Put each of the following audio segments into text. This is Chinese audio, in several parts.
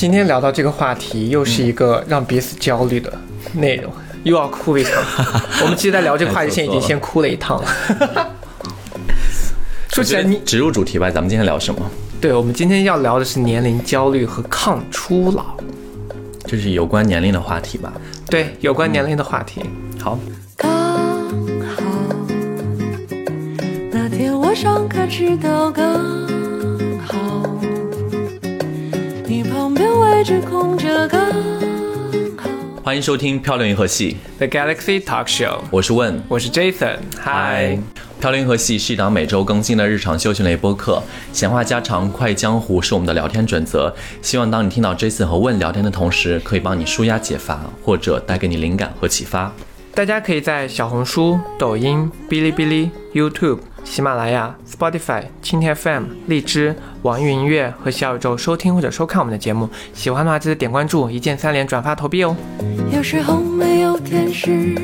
今天聊到这个话题，又是一个让彼此焦虑的内容，又要哭一场。我们其实，在聊这个话题前，已经先哭了一趟了。说起来，你植入主题吧，咱们今天聊什么？对，我们今天要聊的是年龄焦虑和抗初老，这是有关年龄的话题吧？对，有关年龄的话题。好。刚好那天我上课迟到，刚位置空着，刚好。欢迎收听《漂流银河系》The Galaxy Talk Show，我是问，我是 Jason。嗨，《漂流银河系》是一档每周更新的日常休闲类播客，闲话家常、快意江湖是我们的聊天准则。希望当你听到 Jason 和问聊天的同时，可以帮你舒压解乏，或者带给你灵感和启发。大家可以在小红书、抖音、哔哩哔哩、YouTube、喜马拉雅、Spotify、蜻蜓 FM、荔枝、网易云音乐和小宇宙收听或者收看我们的节目。喜欢的话，记得点关注，一键三连、转发、投币哦。有时候没有天时，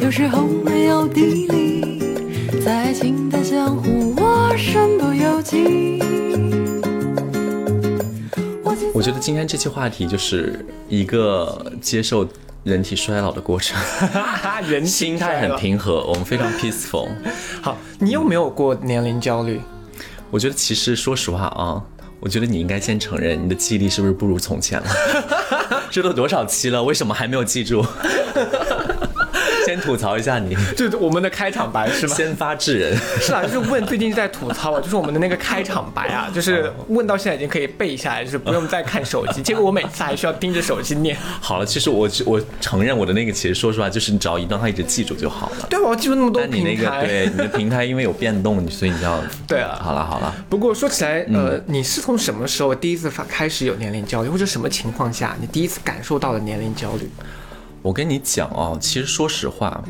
有时候没有地利，在爱情的江湖，我身不由己。我觉得今天这期话题就是一个接受人体衰老的过程，人心态很平和，我们非常 peaceful。好，你有没有过年龄焦虑？我觉得其实说实话啊，我觉得你应该先承认你的记忆力是不是不如从前了？这都多少期了，为什么还没有记住？先吐槽一下你，就是我们的开场白是吗？先发制人。是啊，就是问最近在吐槽啊，就是我们的那个开场白啊，就是问到现在已经可以背下来，就是不用再看手机。结果我每次还需要盯着手机念。好了，其实我我承认我的那个，其实说实话，就是你只要一段他一直记住就好了。对，我要记住那么多但你那个。对你的平台因为有变动，所以你要对啊好了好了，不过说起来，嗯呃，你是从什么时候第一次发开始有年龄焦虑，或者什么情况下你第一次感受到了年龄焦虑？我跟你讲哦，其实说实话，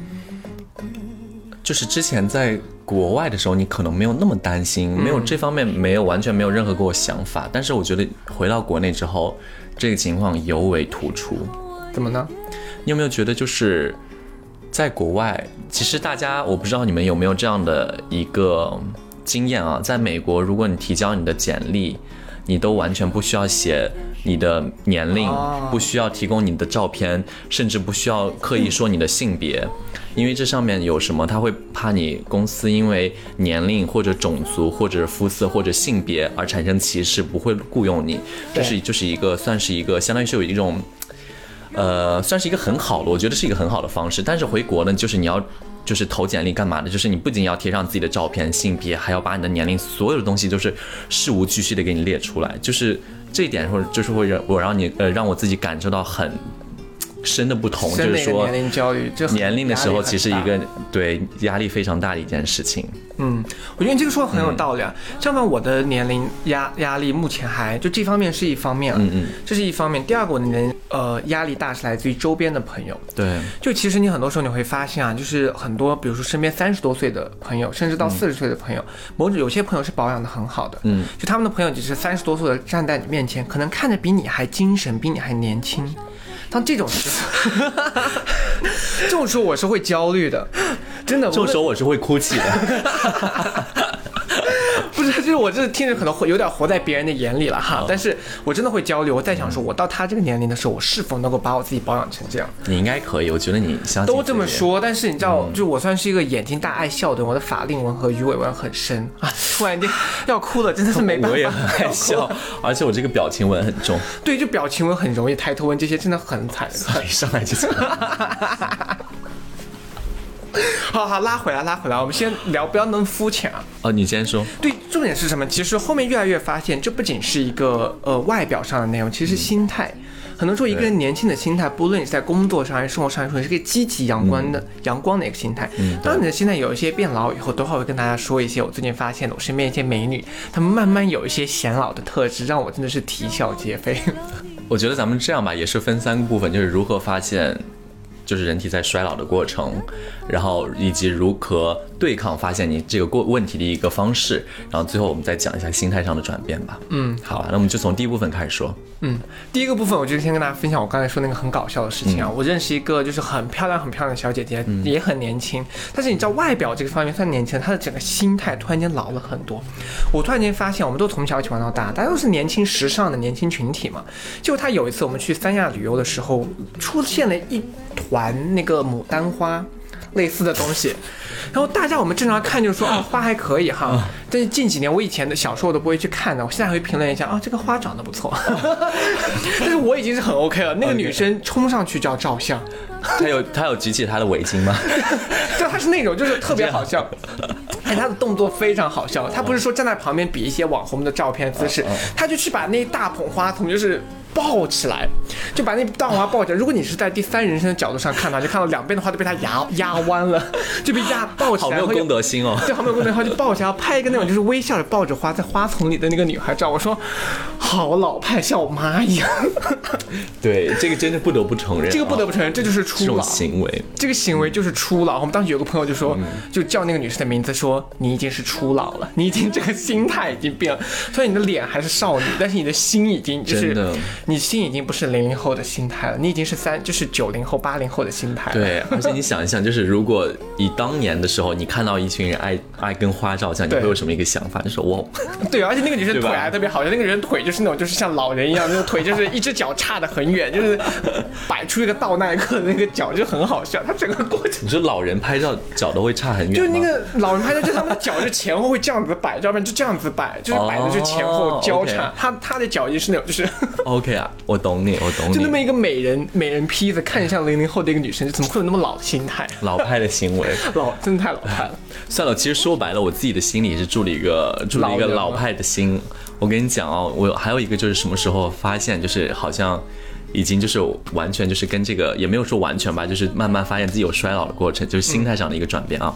就是之前在国外的时候，你可能没有那么担心，没有这方面没有完全没有任何给我想法。但是我觉得回到国内之后，这个情况尤为突出。怎么呢？你有没有觉得就是在国外，其实大家我不知道你们有没有这样的一个经验啊？在美国，如果你提交你的简历，你都完全不需要写你的年龄，哦不需要提供你的照片，甚至不需要刻意说你的性别，因为这上面有什么，他会怕你公司因为年龄或者种族或者肤色或者性别而产生歧视，不会雇佣你。这是就是一个算是一个相当于是有一种。呃，算是一个很好的，我觉得是一个很好的方式。但是回国呢，就是你要就是投简历干嘛的？就是你不仅要贴上自己的照片、性别，还要把你的年龄，所有的东西就是事无巨细的给你列出来。就是这一点，或者就是会让我让你呃让我自己感受到很深的不同，就是说年龄焦虑，就年龄的时候，其实一个对压力非常大的一件事情。嗯，我觉得你这个说的很有道理啊。相反，我的年龄压压力目前还就这方面是一方面，嗯嗯，这是一方面。第二个，我的年呃压力大是来自于周边的朋友。对，就其实你很多时候你会发现啊，就是很多，比如说身边三十多岁的朋友，甚至到四十岁的朋友，某种有些朋友是保养的很好的，嗯，就他们的朋友只是三十多岁的站在你面前，可能看着比你还精神，比你还年轻。当这种时候，这种时候我是会焦虑的，真的。这种时候候我是会哭泣的。我这听着可能会有点活在别人的眼里了哈，但是我真的会焦虑。我在想说，我到他这个年龄的时候，我是否能够把我自己保养成这样？你应该可以，我觉得你相信都这么说，但是你知道，就我算是一个眼睛大爱笑的人，我的法令纹和鱼尾纹很深啊，突然间要哭了，真的是没办法。我也很爱笑，而且我这个表情纹很重，对，就表情纹很容易，抬头纹这些真的很惨。一 上来就讲。好好拉回来，拉回来，我们先聊，不要那么肤浅啊。哦，你先说。对，重点是什么？其实后面越来越发现，这不仅是一个呃外表上的内容，其实心态。很多时候，一个人年轻的心态，不论你是在工作上还是生活上来说，你是个积极阳光的、阳光的一个心态。当你的心态有一些变老以后，等会会跟大家说一些我最近发现的，我身边一些美女，她们慢慢有一些显老的特质，让我真的是啼笑皆非。我觉得咱们这样吧，也是分三个部分，就是如何发现，就是人体在衰老的过程，然后以及如何对抗发现你这个过问题的一个方式。然后最后我们再讲一下心态上的转变吧。嗯，好吧，那我们就从第一部分开始说。嗯，第一个部分我就先跟大家分享我刚才说那个很搞笑的事情啊。嗯我认识一个就是很漂亮很漂亮的小姐姐，也很年轻，但是你知道外表这个方面算年轻，她的整个心态突然间老了很多。我突然间发现，我们都从小一起玩到大，大家都是年轻时尚的年轻群体嘛。结果她有一次我们去三亚旅游的时候，出现了一团那个牡丹花。类似的东西，然后大家我们正常看就说哦花还可以哈，但是近几年我以前的小时候我都不会去看的，我现在会评论一下啊这个花长得不错，但是我已经是很 OK 了。那个女生冲上去就要照相，她有她有举起她的围巾吗？就她是那种就是特别好笑，哎她的动作非常好笑，她不是说站在旁边比一些网红的照片姿势，她就去把那一大捧花从就是。抱起来，就把那大捧花抱起来。如果你是在第三人称的角度上看到，就看到两边的话都被他压压弯了，就被压抱起来。好没有公德心哦。对，好没有公德，然后就抱起来拍一个那种就是微笑着抱着花在花丛里的那个女孩照。我说，好老派，像我妈一样。对，这个真的不得不承认啊，这个不得不承认，这就是初老。行为。这个行为就是初老。我们当时有个朋友就说，嗯就叫那个女生的名字，说你已经是初老了，你已经这个心态已经变了。虽然你的脸还是少女，但是你的心已经就是你心已经不是零零后的心态了，你已经是三就是九零后、八零后的心态了。对，而且你想一想，就是如果以当年的时候，你看到一群人爱爱跟花照相，你会有什么一个想法？就说哇，对，而且那个女生腿还特别好，那个人腿就是那种就是像老人一样，那个腿就是一只脚差得很远，就是摆出一个倒耐克的那个脚，就很好笑。他整个过程你说 老人拍照脚都会差很远，就是那个老人拍照，就他们的脚就前后会这样子摆，要不然就这样子摆，就是摆的就前后交叉。他他的脚也是那种就是 OK 啊，我懂你，我懂你，就那么一个美人美人坯子，看着像零零后的一个女生，就怎么会有那么老的心态？老派的行为。老真的太老派了。算了，其实说白了，我自己的心里是住了一个住了一个老派的心。我跟你讲哦，我还有一个就是什么时候发现，就是好像已经就是完全就是跟这个也没有说完全吧，就是慢慢发现自己有衰老的过程，就是心态上的一个转变啊。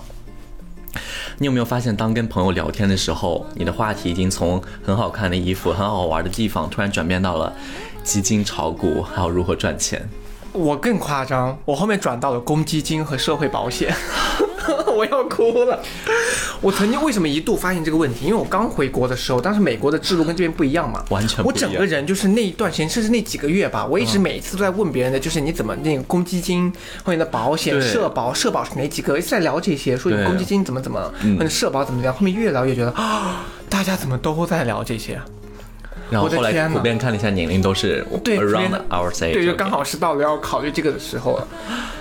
你有没有发现，当跟朋友聊天的时候，你的话题已经从很好看的衣服、很好玩的地方，突然转变到了基金炒股，还有如何赚钱？我更夸张，我后面转到了公积金和社会保险，我要哭了。我曾经为什么一度发现这个问题？因为我刚回国的时候，当时美国的制度跟这边不一样嘛，完全不一样我整个人就是那一段时间，甚至那几个月吧，我一直每一次都在问别人的，就是你怎么那个公积金或者你的保险、社保、社保是哪几个？一直在聊这些，说你公积金怎么怎么，或者社保怎么怎么样。后面越聊越觉得啊，大家怎么都在聊这些？然后后来普遍看了一下年龄，都是对 around our age，对，就刚好是到了要考虑这个的时候了。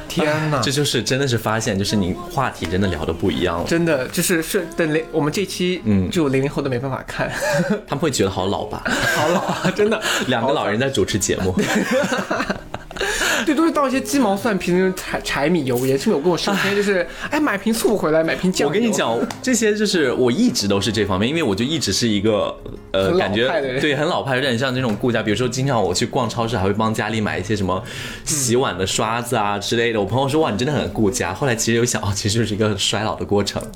天哪！这就是真的是发现，就是你话题真的聊的不一样了，真的就是是等零，我们这期嗯就零零后都没办法看，他们会觉得好老吧？好老啊，真的，两个老人在主持节目，对，都是倒一些鸡毛蒜皮的那种柴柴米油盐，甚至有跟我身边就是，哎，买瓶醋回来，买瓶酱。我跟你，讲，这些就是我一直都是这方面，因为我就一直是一个呃，感觉对很老派，有点像这种顾家。比如说，经常我去逛超市，还会帮家里买一些什么洗碗的刷子啊之类的。我朋友说哇，你真的很顾家。后来其实有想，哦，其实就是一个衰老的过程。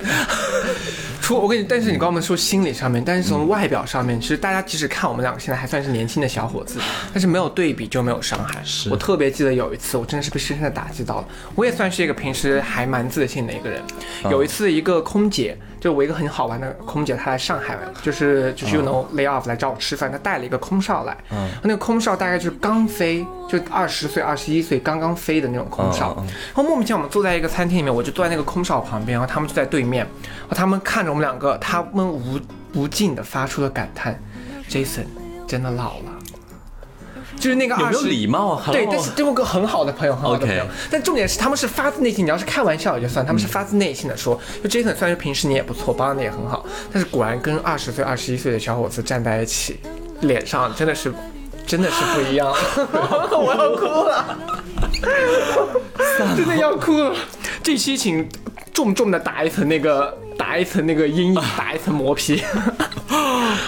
除我跟你，但是你刚刚说心理上面，但是从外表上面，其实大家即使看我们两个现在还算是年轻的小伙子，但是没有对比就没有伤害。是我特别记得有一次，我真的是被深深的打击到了。我也算是一个平时还蛮自信的一个人。有一次，一个空姐，就我一个很好玩的空姐，她来上海，就是就是 you know lay off 来找我吃饭，她带了一个空少来，嗯。那个空少大概就是刚飞，就二十岁、二十一岁刚刚飞的那种空少。然后莫名其妙，我们坐在一个餐厅里面，我就坐在那个空少旁边，然后他们就在对面，然后他们看着我们两个，他们无无尽的发出了感叹。：“Jason 真的老了。”就是那个有没有二十礼貌啊？对，但是这么个很好的朋友，很好的朋友但重点是他们是发自内心，你要是开玩笑也就算，他们是发自内心的说，就 Jason 虽然说平时你也不错，保养的也很好，但是果然跟二十岁、二十一岁的小伙子站在一起，脸上真的是。真的是不一样，我要哭了，真的要哭了。这期请重重的打一层那个，打一层那个阴影，打一层磨皮，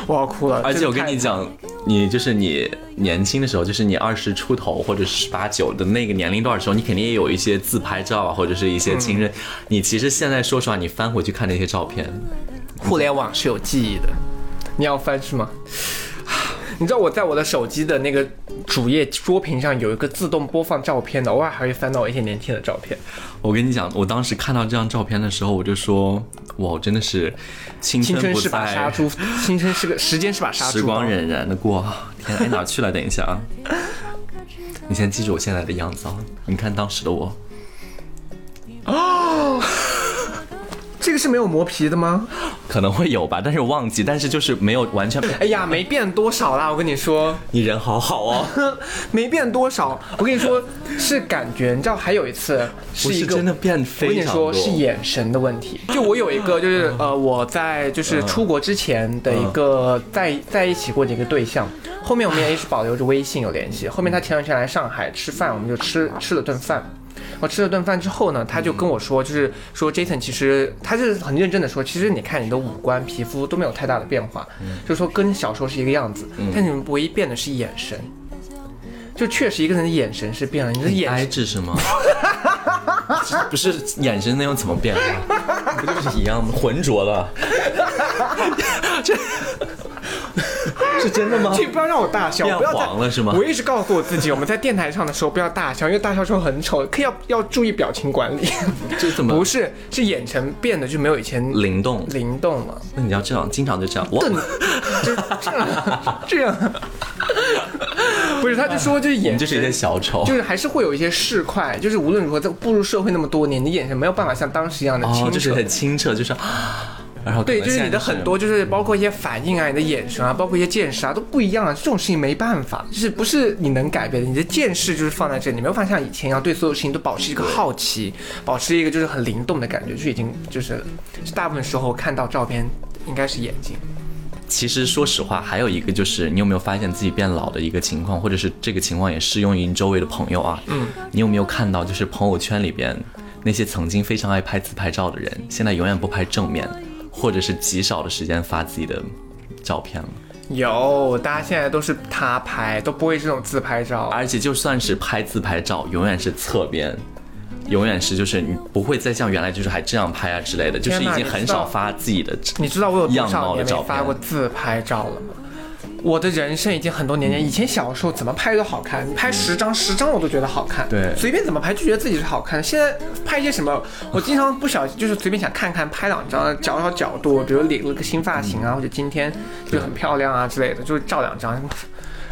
我要哭了。而且我跟你讲，你就是你年轻的时候，就是你二十出头或者十八九的那个年龄段的时候，你肯定也有一些自拍照啊，或者是一些亲人。你其实现在说实话，你翻回去看那些照片，互联网是有记忆的，你要翻是吗？你知道我在我的手机的那个主页桌屏上有一个自动播放照片的，偶尔还会翻到我一些年轻的照片。我跟你讲，我当时看到这张照片的时候，我就说，哇，真的是青青春是把杀，猪，青春是个时间是把杀猪。时光荏苒的过。天，哪，哪去了？等一下啊，你先记住我现在的样子啊。你看当时的我，这个是没有磨皮的吗？可能会有吧，但是我忘记，但是就是没有完全。哎呀，没变多少啦，我跟你说，你人好好哦，没变多少。我跟你说是感觉，你知道还有一次是一个真的变我跟你。说是眼神的问题。就我有一个，就是呃，我在就是出国之前的一个在在一起过的一个对象，后面我们也一直保留着微信有联系。后面他前两天来上海吃饭，我们就吃吃了顿饭。我吃了顿饭之后呢，他就跟我说，就是说 Jason 其实他是很认真的说，其实你看你的五官、皮肤都没有太大的变化，就是说跟小时候是一个样子，但你们唯一变的是眼神。就确实一个人的眼神是变了，你的眼呆滞是吗？不是眼神那样怎么变啊？不就是一样吗？浑浊了。这 是真的吗？请不要让我大笑，不要再黄了是吗我一直告诉我自己，我们在电台上的时候不要大笑，因为大笑时候很丑，可以要要注意表情管理。这怎么不是，是眼神变得就没有以前灵动？灵动了，那你要这样，经常就这样。我这样这样。不是，他就说就是眼就是一些小丑。就是还是会有一些市侩，就是无论如何在步入社会那么多年，你眼神没有办法像当时一样的清哦，澈。就是很清澈，就是，然后对，就是你的很多，就是包括一些反应啊，你的眼神啊，包括一些见识啊，都不一样啊。这种事情没办法，就是不是你能改变的。你的见识就是放在这里，你没有办法像以前一样对所有事情都保持一个好奇，保持一个就是很灵动的感觉，就已经就是大部分时候看到照片应该是眼睛。其实说实话，还有一个就是，你有没有发现自己变老的一个情况，或者是这个情况也适用于你周围的朋友啊？嗯，你有没有看到，就是朋友圈里边那些曾经非常爱拍自拍照的人，现在永远不拍正面，或者是极少的时间发自己的照片了。有，大家现在都是他拍，都不会这种自拍照。而且就算是拍自拍照，永远是侧边，永远是就是你不会再像原来就是还这样拍啊之类的，就是已经很少发自己的。你知道我有多样少貌的照片年没发过自拍照了吗？我的人生已经很多年年，以前小时候怎么拍都好看，你拍十张十张我都觉得好看，对随便怎么拍就觉得自己是好看的。现在拍一些什么，我经常不小心就是随便想看看，拍两张，找找角度，比如理了个新发型啊，或者今天就很漂亮啊之类的，就是照两张。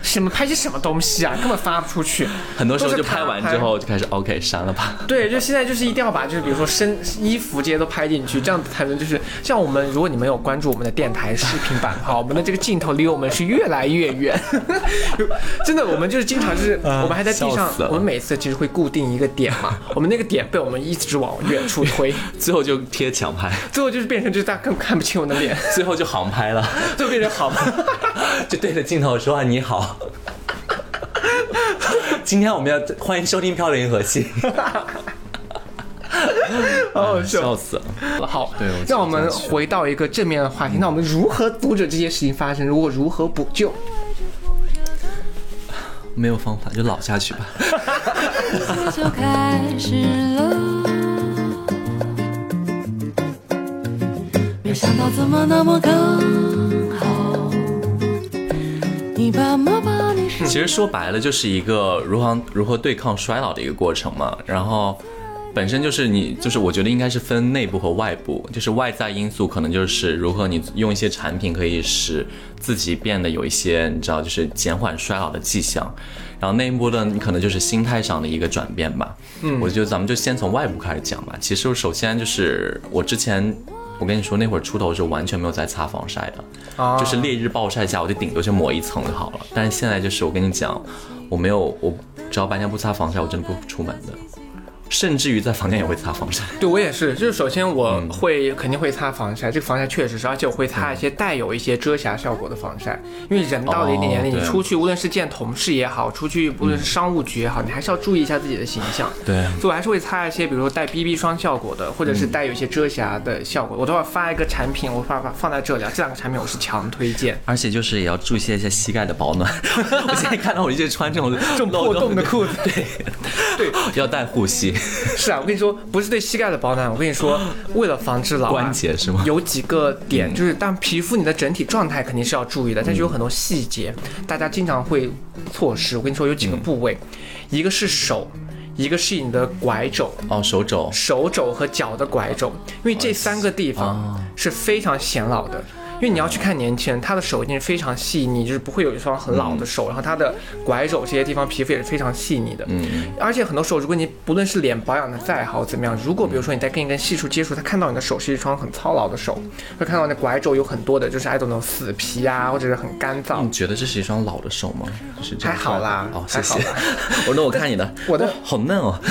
什么拍些什么东西啊，根本发不出去。很多时候就拍完之后就开始 OK 删了吧。对，就现在就是一定要把就是比如说身衣服这些都拍进去，这样子才能就是像我们，如果你们有关注我们的电台视频版的话，我们的这个镜头离我们是越来越远，真的，我们就是经常就是我们还在地上我们每次其实会固定一个点嘛，我们那个点被我们一直往远处推，最后就贴墙拍，最后就是变成就是大家根本看不清我的脸，最后就航拍了，最后变成航拍。就对着镜头说啊你好。今天我们要欢迎收听《漂流银河系》，好好笑笑死了。好，让我们回到一个正面的话题。那我们如何阻止这些事情发生？如果如何补救？没有方法，就老下去吧。就开始了。没想到怎么那么刚好，你爸妈把你生其实说白了，就是一个如何如何对抗衰老的一个过程嘛。然后，本身就是你，就是我觉得应该是分内部和外部，就是外在因素可能就是如何你用一些产品可以使自己变得有一些你知道，就是减缓衰老的迹象。然后内部的你可能就是心态上的一个转变吧。嗯，我觉得咱们就先从外部开始讲吧。其实首先就是我之前。我跟你说，那会儿出头是完全没有在擦防晒的，啊就是烈日暴晒下，我就顶多就抹一层就好了。但是现在就是我跟你讲，我没有，我只要白天不擦防晒，我真的不出门的，甚至于在房间也会擦防晒。对我也是，就是首先我嗯会、肯定会擦防晒，这个防晒确实是，而且我会擦一些带有一些遮瑕效果的防晒，因为人到了一定年龄，哦你出去无论是见同事也好，出去无论是商务局也好，你还是要注意一下自己的形象。对所以我还是会擦一些，比如说带 BB 霜效果的，或者是带有一些遮瑕的效果。我等会发一个产品，我把把放在这里啊，这两个产品我是强推荐。而且就是也要注意一些一些膝盖的保暖。我现在看到我一直穿这种这种破洞的裤子对 对，要带护膝。是啊，我跟你说，不是对膝盖的保暖，我跟你说，为了防止老、啊、关节是吗有几个点，就是但皮肤你的整体状态肯定是要注意的，但是有很多细节，大家经常会错失。我跟你说，有几个部位，一个是手，一个是你的拐肘。哦，手肘。手肘和脚的拐肘，因为这三个地方是非常显老的。因为你要去看年轻人，他的手一定是非常细腻，就是不会有一双很老的手，然后他的拐肘这些地方皮肤也是非常细腻的。嗯，而且很多时候，如果你不论是脸保养的再好怎么样，如果比如说你在跟一个人细处接触，他看到你的手是一双很操劳的手，会看到那拐肘有很多的就是爱种那种死皮啊，或者是很干燥。你觉得这是一双老的手吗？就是这还样好啦哦，谢谢。我那我看你的，我的好嫩哦。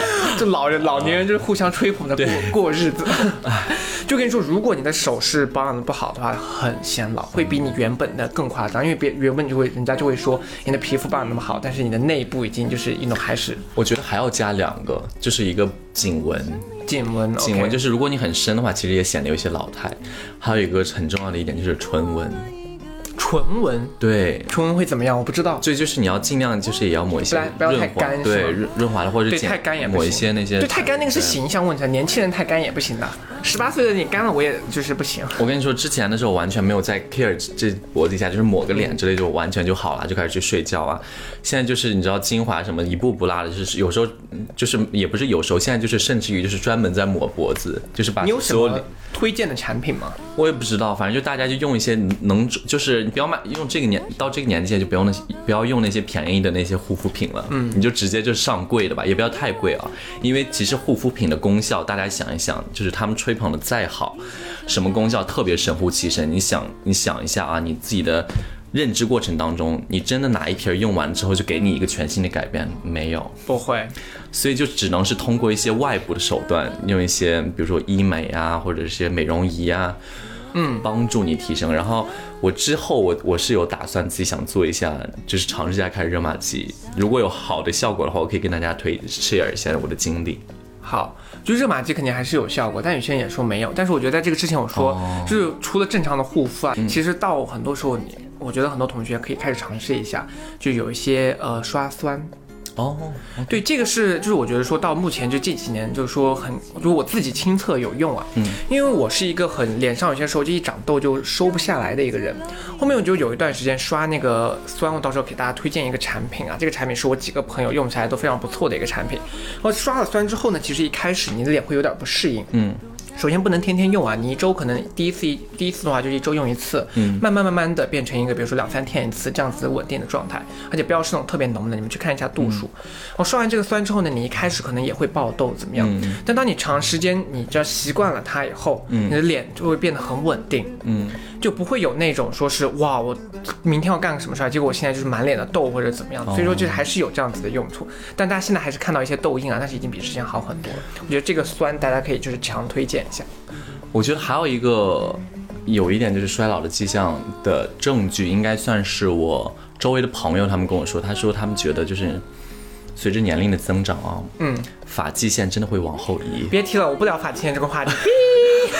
就老人老年人就是互相吹捧的过过日子。就跟你说，如果你的手是保养的不好的话，很显老，会比你原本的更夸张。因为别原本就会人家就会说你的皮肤保养那么好，但是你的内部已经就是一种开始我觉得还要加两个，就是一个颈纹。颈纹。颈纹就是如果你很深的话，其实也显得有些老态。还有一个很重要的一点就是唇纹，唇纹，对。唇纹会怎么样？我不知道。所以就是你要尽量就是也要抹一些不要太干对润润滑的或者对，太干也不行。抹一些那些对，太干那个是形象问题，年轻人太干也不行的。十八岁的你干了，我也就是不行。我跟你说，之前的时候完全没有在 care 这脖子以下，就是抹个脸之类就完全就好了，就开始去睡觉啊。现在就是你知道精华什么一步不落的，就是有时候嗯就是也不是有时候，现在就是甚至于就是专门在抹脖子，就是把你有什么所有推荐的产品吗？我也不知道，反正就大家就用一些能，就是你不要买用这个年到这个年纪就不用那些不要用那些便宜的那些护肤品了，嗯，你就直接就上贵的吧，也不要太贵啊，因为其实护肤品的功效，大家想一想，就是他们吹捧的再好，什么功效特别神乎其神，你想你想一下啊，你自己的认知过程当中，你真的哪一瓶用完之后就给你一个全新的改变？没有，不会，所以就只能是通过一些外部的手段，用一些比如说医美啊，或者是一些美容仪啊，嗯，帮助你提升。然后我之后我我是有打算自己想做一下，就是尝试一下开始热玛吉。如果有好的效果的话，我可以跟大家推 share 一下我的经历。好，就热玛吉肯定还是有效果，但有些人也说没有。但是我觉得在这个之前，我说、就是除了正常的护肤啊，其实到很多时候你，我觉得很多同学可以开始尝试一下，就有一些呃刷酸。哦，对，这个是就是我觉得说到目前就这几年，就是说很，就我自己亲测有用啊，嗯，因为我是一个很脸上有些时候就一长痘就收不下来的一个人，后面我就有一段时间刷那个酸，我到时候给大家推荐一个产品啊，这个产品是我几个朋友用起来都非常不错的一个产品，然后刷了酸之后呢，其实一开始你的脸会有点不适应，嗯。首先不能天天用啊，你一周可能第一次第一次的话就一周用一次，嗯，慢慢慢慢的变成一个比如说两三天一次这样子稳定的状态，而且不要是那种特别浓的，你们去看一下度数。我、刷完这个酸之后呢，你一开始可能也会爆痘怎么样？但当你长时间你只要习惯了它以后，你的脸就会变得很稳定，嗯，就不会有那种说是哇我明天要干个什么事儿，结果我现在就是满脸的痘或者怎么样，所以说就是还是有这样子的用处。但大家现在还是看到一些痘印啊，但是已经比之前好很多了。我觉得这个酸大家可以就是强推荐一下。我觉得还有一个有一点就是衰老的迹象的证据，应该算是我周围的朋友他们跟我说，他说他们觉得就是随着年龄的增长啊，嗯，发际线真的会往后移。别提了，我不聊发际线这个话题。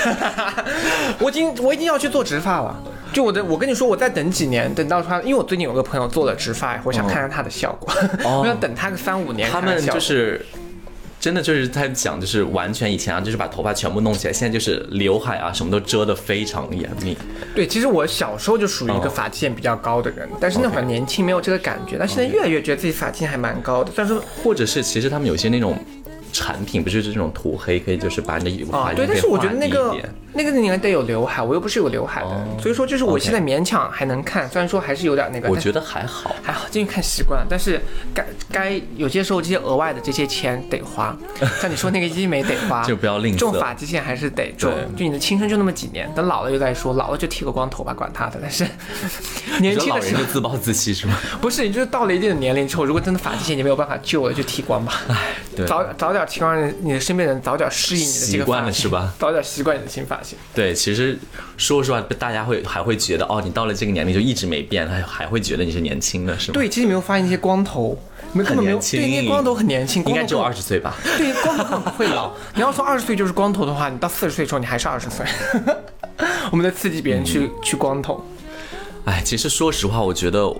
我已经我已经要去做植发了。就我的，我跟你说，我再等几年，等到他，因为我最近有个朋友做了植发，我想看看他的效果。哦 我想等他个三五年他们。就是真的就是在讲，就是完全以前啊，就是把头发全部弄起来，现在就是刘海啊什么都遮得非常严密。对，其实我小时候就属于一个哦发际线比较高的人，但是那会儿年轻没有这个感觉，但现在越来越觉得自己发际线还蛮高的。但是或者是其实他们有些那种产品，不就是这种涂黑，可以就是把你的发，啊对，际线但是我觉得那一点那个你应该得有刘海，我又不是有刘海的，哦所以说就是我现在勉强还能看，虽然说还是有点那个，但我觉得还好。还好，进去看习惯了，但是该该有些时候这些额外的这些钱得花，像你说那个医美得花，就不要吝啬这种发际线还是得种，就你的青春就那么几年，等老了又再说，老了就剃个光头吧，管他的。但是 年轻的时候自暴自弃是吗？不是，你就是到了一定的年龄之后，如果真的发际线已经没有办法救了，就剃光吧。对早早点剃光，你的身边人早点适应你的这习个发型惯了是吧？早点习惯你的新发型。对，其实说实话，大家会还会觉得哦，你到了这个年龄就一直没变，还还会觉得你是年轻的，是吗？，对，其实你没有发现那些光头，你们根本没有，对，那些光头很年轻，应该只有二十岁吧？对，光头根本不会老。你要说二十岁就是光头的话，你到四十岁的时候你还是二十岁。我们在刺激别人去、去光头。哎，其实说实话，我觉得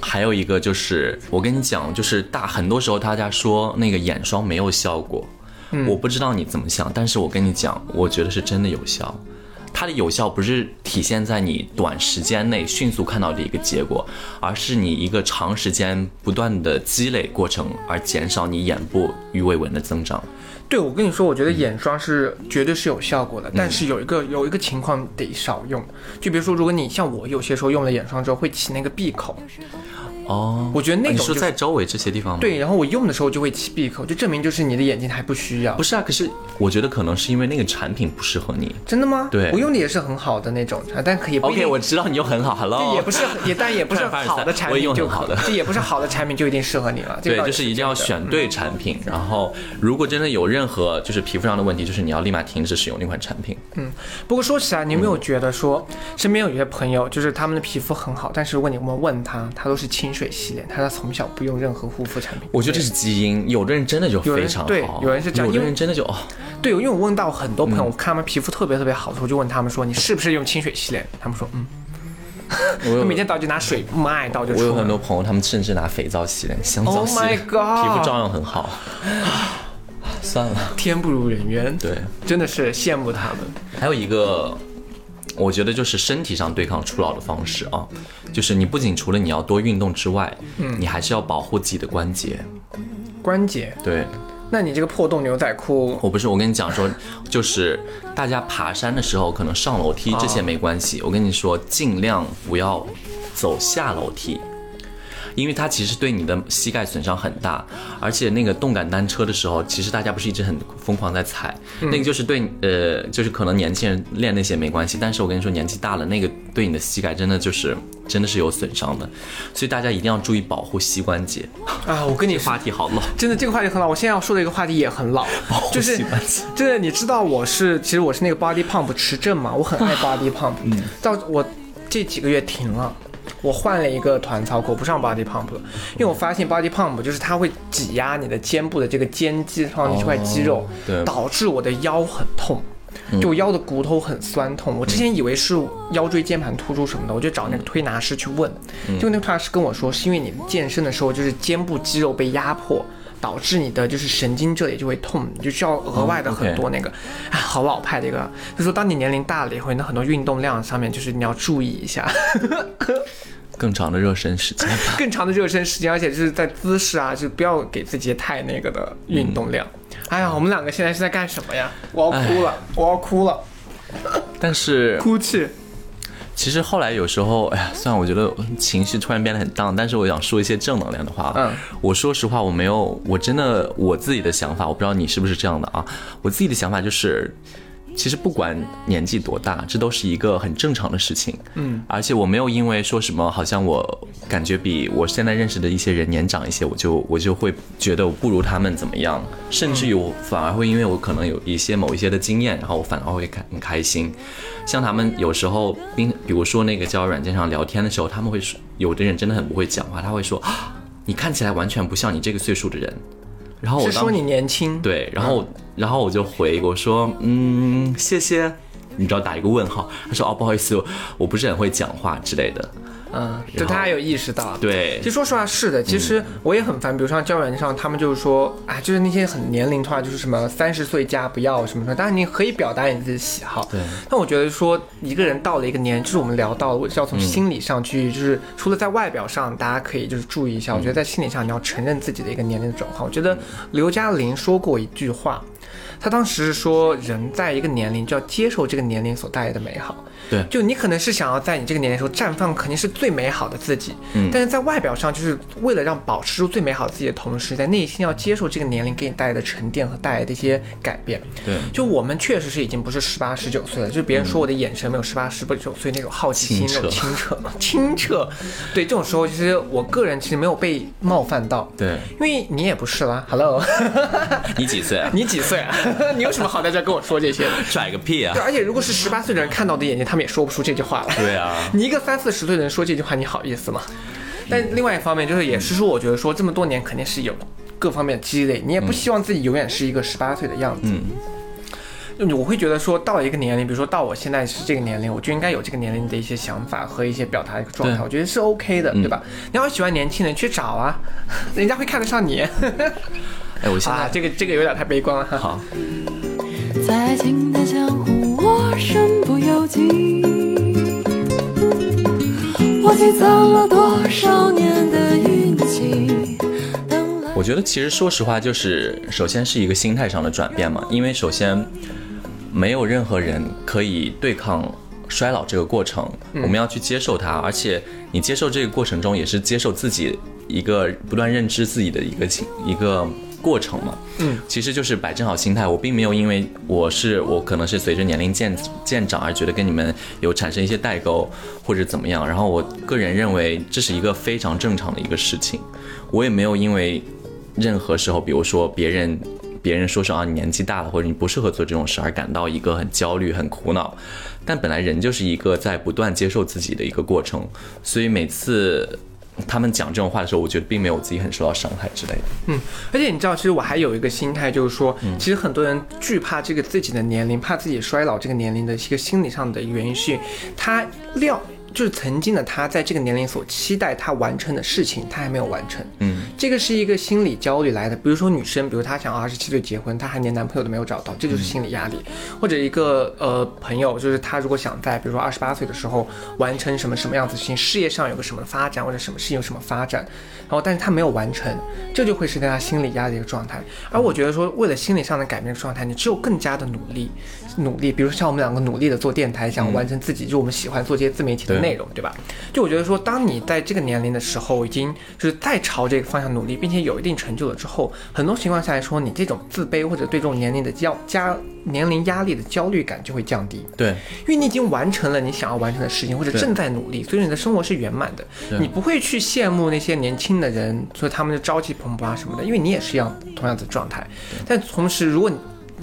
还有一个就是，我跟你讲，就是大很多时候大家说那个眼霜没有效果，我不知道你怎么想，但是我跟你讲，我觉得是真的有效。它的有效不是体现在你短时间内迅速看到的一个结果，而是你一个长时间不断的积累过程，而减少你眼部鱼尾纹的增长。对，我跟你说，我觉得眼霜是绝对是有效果的，但是有一个有一个情况得少用，就比如说，如果你像我有些时候用了眼霜之后会起那个闭口，哦，我觉得那你说种就是在周围这些地方吗？对，然后我用的时候就会起闭口，就证明就是你的眼睛还不需要不。是啊，可是我觉得可能是因为那个产品不适合你。真的吗？对我用的也是很好的那种，啊但可以不 OK，我知道你用很好这，Hello，也不是也，但 也不是好的产品 就用好的这也不是好的产品就一定适合你了。对，就是一定要选对产品。然后，如果真的有任何就是皮肤上的问题，就是你要立马停止使用那款产品。嗯不过说起来，你有没有觉得说，身边有一些朋友，就是他们的皮肤很好，但是如果你们问他，他都是清水洗脸，他说从小不用任何护肤产品。我觉得这是基因，有的人真的就非常好，对有人是这样有的人真的就哦，对，因为我问到很多嗯朋友，我看他们皮肤特别特别好的时候，就问他们说，你是不是用清水洗脸？他们说，嗯，我每天倒就拿水抹一倒就我有。很多朋友，他们甚至拿肥皂洗脸、香皂 Oh 洗脸 my god 皮肤照样很好。算了，天不如人愿，对，真的是羡慕他们。还有一个，我觉得就是身体上对抗初老的方式啊，就是你不仅除了你要多运动之外，嗯，你还是要保护自己的关节。关节，对，那你这个破洞牛仔裤，我不是，我跟你讲说，就是大家爬山的时候，可能上楼梯这些没关系。我跟你说，尽量不要走下楼梯，因为它其实对你的膝盖损伤很大。而且那个动感单车的时候，其实大家不是一直很疯狂在踩，那个就是对呃，就是可能年轻人练那些没关系，但是我跟你说，年纪大了，那个对你的膝盖真的就是真的是有损伤的，所以大家一定要注意保护膝关节。啊，我跟你，话题好老。真的这个话题很老。我现在要说的一个话题也很老，就是的，你知道我是其实我是那个 body pump 持证嘛，我很爱 body pump，嗯，到我这几个月停了。我换了一个团操课，我不上 body pump 了，因为我发现 body pump 就是它会挤压你的肩部的这个肩肌上的这块肌肉，对导致我的腰很痛，就我腰的骨头很酸痛。我之前以为是腰椎间盘突出什么的，我就找那个推拿师去问，结果那个推拿师跟我说，是因为你健身的时候就是肩部肌肉被压迫。导致你的就是神经这里就会痛，你就需要额外的很多那个，哎，好老派的一个，就说当你年龄大了以后，你的很多运动量上面就是你要注意一下，更长的热身时间。更长的热身时间，而且就是在姿势啊，就不要给自己太那个的运动量。哎呀，我们两个现在是在干什么呀？我要哭了，我要哭了，但是 哭泣。其实后来有时候，哎呀，虽然我觉得情绪突然变得很荡，但是我想说一些正能量的话。嗯，我说实话，我没有，我真的我自己的想法，我不知道你是不是这样的啊。我自己的想法就是，其实不管年纪多大，这都是一个很正常的事情。嗯，而且我没有因为说什么，好像我感觉比我现在认识的一些人年长一些，我就我就会觉得我不如他们怎么样，甚至于我反而会因为我可能有一些某一些的经验，然后我反而会开很开心。像他们有时候，比比如说那个交友软件上聊天的时候，他们会说，有的人真的很不会讲话，他会说，啊 你看起来完全不像你这个岁数的人。然后我说你年轻？，对，然后然后我就回我说，嗯，谢谢。你知道打一个问号，他说哦不好意思，我不是很会讲话之类的。嗯，就大家有意识到。对其实说实话是的，其实我也很烦，比如像交友软件上，他们就是说，啊，就是那些很年龄的话，就是什么三十岁加不要什么什么，当然你可以表达你自己的喜好，对。但我觉得说一个人到了一个年，就是我们聊到了，是要从心理上去，就是除了在外表上，大家可以就是注意一下，我觉得在心理上你要承认自己的一个年龄的转换。我觉得刘嘉玲说过一句话，她当时是说，人在一个年龄就要接受这个年龄所带来的美好。对就你可能是想要在你这个年龄时候绽放肯定是最美好的自己，嗯但是在外表上，就是为了让保持住最美好的自己的同时，在内心要接受这个年龄给你带来的沉淀和带来的一些改变。对就我们确实是已经不是十八十九岁了，就是别人说我的眼神没有十八十八九岁那种好奇心、那种清澈、清澈。对，这种时候其实我个人其实没有被冒犯到，对，因为你也不是啦。Hello，你几岁啊？你几岁啊？你有什么好在这跟我说这些的？拽个屁啊对，！而且如果是十八岁的人看到我的眼睛，他们也说不出这句话来。对啊，你一个三四十岁的人说这句话，你好意思吗？但另外一方面，就是也是说，我觉得说这么多年肯定是有各方面的积累，你也不希望自己永远是一个十八岁的样子。嗯就我会觉得说，到了一个年龄，比如说到我现在是这个年龄，我就应该有这个年龄的一些想法和一些表达的一个状态，我觉得是 OK 的，对吧？你要喜欢年轻人，去找啊，人家会看得上你。哎，我现啊，在这个这个有点太悲观了哈。好，在爱情的江湖，我身不由己。我积攒了多少年的运气？等来我觉得其实说实话，就是首先是一个心态上的转变嘛，因为首先没有任何人可以对抗衰老这个过程，我们要去接受它，而且你接受这个过程中，也是接受自己一个不断认知自己的一个情一个过程嘛。嗯，其实就是摆正好心态，我并没有因为我是我可能是随着年龄渐渐长而觉得跟你们有产生一些代沟或者怎么样，然后我个人认为这是一个非常正常的一个事情，我也没有因为任何时候，比如说别人别人说是啊你年纪大了或者你不适合做这种事而感到一个很焦虑很苦恼，但本来人就是一个在不断接受自己的一个过程，所以每次。他们讲这种话的时候，我觉得并没有自己很受到伤害之类的。嗯，而且你知道，其实我还有一个心态，就是说，其实很多人惧怕这个自己的年龄，怕自己衰老这个年龄的一个心理上的原因是，他料就是曾经的他在这个年龄所期待他完成的事情，他还没有完成。嗯，这个是一个心理焦虑来的。比如说女生，比如她想二十七岁结婚，她还连男朋友都没有找到，这就是心理压力。或者一个呃朋友，就是他如果想在比如说二十八岁的时候完成什么什么样子的事情，事业上有个什么发展，或者什么事情有什么发展，然后但是他没有完成，这就会是对他心理压力的一个状态。而我觉得说，为了心理上的改变状态，你只有更加的努力，努力，比如像我们两个努力的做电台，想完成自己，就我们喜欢做这些自媒体的内容，对吧？就我觉得说，当你在这个年龄的时候，已经就是在朝这个方向努力，并且有一定成就了之后，很多情况下来说，你这种自卑或者对这种年龄的焦加年龄压力的焦虑感就会降低。对，因为你已经完成了你想要完成的事情，或者正在努力，所以你的生活是圆满的。你不会去羡慕那些年轻的人，所以他们就朝气蓬勃啊什么的，因为你也是一样同样的状态。但同时，如果你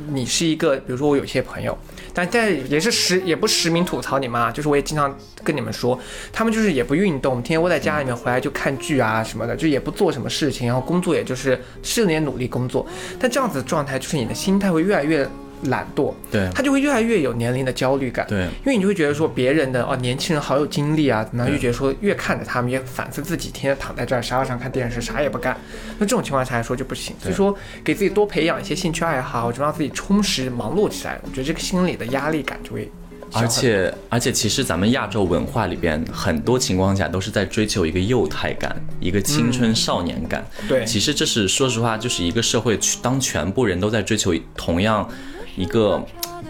你是一个，比如说我有些朋友，但但也是实也不实名吐槽你们啊，就是我也经常跟你们说，他们就是也不运动，天天窝在家里面回来就看剧啊什么的，就也不做什么事情，然后工作也就是是点努力工作，但这样子的状态就是你的心态会越来越懒惰，对他就会越来越有年龄的焦虑感。对因为你就会觉得说别人的哦年轻人好有精力啊，怎么样，对就觉得说越看着他们越反思自己，天天躺在这儿沙发上看电视，啥也不干。那这种情况下来说就不行。所以说给自己多培养一些兴趣爱好，就让自己充实忙碌起来，我觉得这个心理的压力感就会。而且而且，其实咱们亚洲文化里边，很多情况下都是在追求一个幼态感，一个青春少年感。对其实这是说实话，就是一个社会，当全部人都在追求同样一个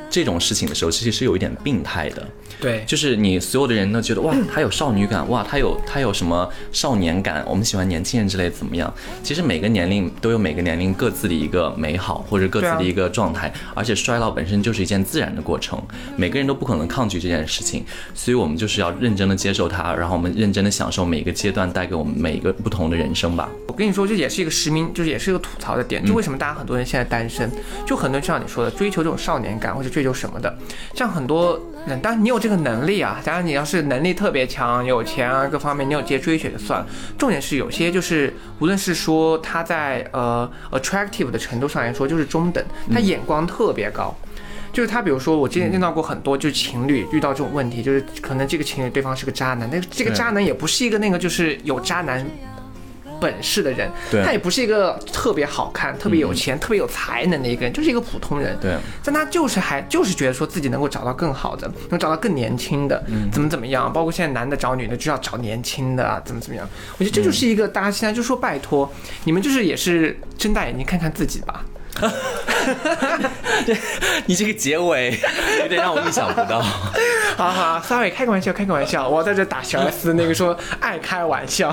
这种事情的时候，其实是有一点病态的。对，就是你所有的人都觉得哇，他有少女感，哇，他有他有什么少年感，我们喜欢年轻人之类怎么样？其实每个年龄都有每个年龄各自的一个美好或者各自的一个状态，而且衰老本身就是一件自然的过程，每个人都不可能抗拒这件事情，所以我们就是要认真的接受它，然后我们认真的享受每一个阶段带给我们每一个不同的人生吧。我跟你说，这也是一个实名，就是也是一个吐槽的点。就为什么大家很多人现在单身，就很多人就像你说的，追求这种少年感或者追求什么的，像很多人，当然你有这个能力啊，当然你要是能力特别强、有钱啊各方面，你有这些追求就算了。重点是有些就是，无论是说他在呃 attractive 的程度上来说，就是中等，他眼光特别高。就是他，比如说我之前见到过很多，就是情侣遇到这种问题，就是可能这个情侣对方是个渣男，那这个渣男也不是一个那个就是有渣男本事的人，他也不是一个特别好看、特别有钱、特别有才能的一个人，就是一个普通人。对，但他就是还就是觉得说自己能够找到更好的，能找到更年轻的，怎么怎么样，包括现在男的找女的就要找年轻的啊，怎么怎么样。我觉得这就是一个大家现在就说拜托，你们就是也是睁大眼睛看看自己吧。你这个结尾有点让我意想不到。好好，sorry，开个玩笑，开个玩笑，我在这打小 S 那个说爱开玩笑。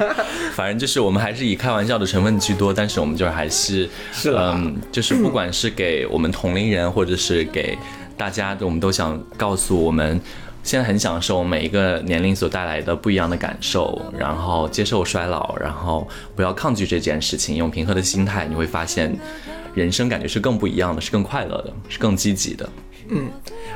反正就是我们还是以开玩笑的成分居多，但是我们就是还是嗯，就是不管是给我们同龄人，或者是给大家，我们都想告诉我们。现在很享受每一个年龄所带来的不一样的感受，然后接受衰老，然后不要抗拒这件事情，用平和的心态，你会发现人生感觉是更不一样的，是更快乐的，是更积极的。嗯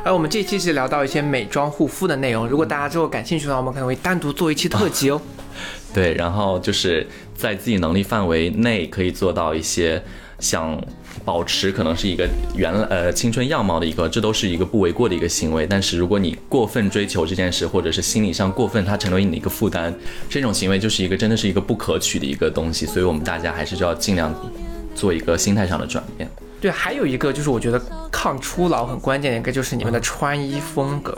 而我们这期是聊到一些美妆护肤的内容，如果大家之后感兴趣的话，我们可能会单独做一期特辑哦。对，然后就是在自己能力范围内可以做到一些想保持可能是一个原呃青春样貌的一个，这都是一个不为过的一个行为。但是如果你过分追求这件事，或者是心理上过分，它成为你的一个负担，这种行为就是一个真的是一个不可取的一个东西。所以我们大家还是就要尽量做一个心态上的转变。对，还有一个就是我觉得抗初老很关键的一个就是你们的穿衣风格，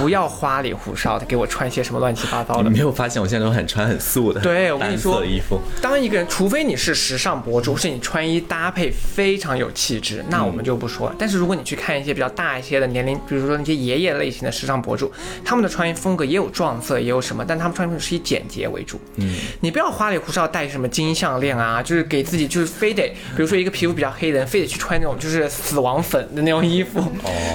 不要花里胡哨的给我穿一些什么乱七八糟的。你没有发现我现在都很穿很素的？对，我跟你说衣服。当一个人，除非你是时尚博主，是你穿衣搭配非常有气质，那我们就不说了。但是如果你去看一些比较大一些的年龄，比如说那些爷爷类型的时尚博主，他们的穿衣风格也有撞色，也有什么，但他们穿衣是以简洁为主。嗯，你不要花里胡哨戴什么金项链啊，就是给自己就是非得，比如说一个皮肤比较黑的人，非得去穿那种就是死亡粉的那种衣服，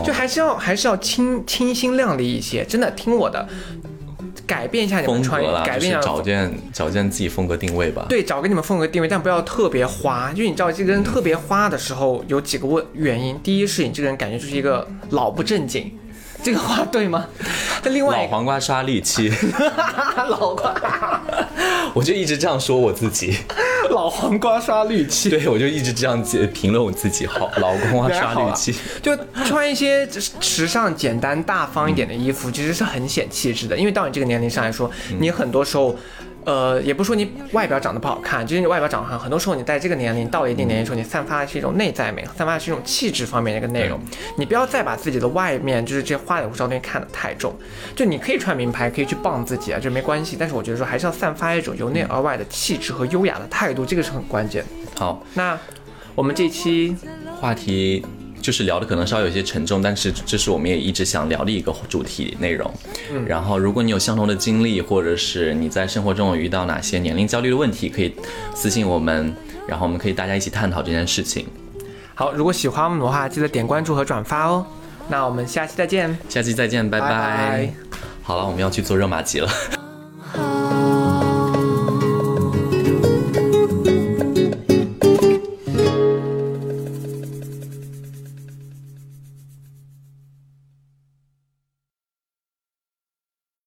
就还是要还是要清清新亮丽一些。真的，听我的，改变一下你们风穿衣改变一下找见找见自己风格定位吧。对，找给你们风格定位，但不要特别花。就是你知道这个人特别花的时候，有几个问原因。第一是你这个人感觉就是一个老不正经，这个话对吗？但 另外老黄瓜刷绿漆，老瓜 我就一直这样说我自己。老黄瓜刷绿漆，对，我就一直这样子评论我自己。好，老黄瓜刷绿漆。就穿一些时尚、简单、大方一点的衣服，其实是很显气质的。因为到你这个年龄上来说，你很多时候。呃，也不是说你外表长得不好看，就是你外表长得好看。很多时候你在这个年龄到了一定年龄时候，你散发的是一种内在美，散发的是一种气质方面的一个内容。你不要再把自己的外面就是这些花里胡哨东西看得太重。就你可以穿名牌，可以去傍自己啊，这没关系。但是我觉得说还是要散发一种由内而外的气质和优雅的态度，这个是很关键。好，那我们这期话题就是聊的可能稍微有些沉重，但是这是我们也一直想聊的一个主题内容。嗯，然后如果你有相同的经历，或者是你在生活中有遇到哪些年龄焦虑的问题，可以私信我们，然后我们可以大家一起探讨这件事情。好，如果喜欢我们的话，记得点关注和转发哦。那我们下期再见。下期再见，拜拜拜好了，我们要去做热玛吉了。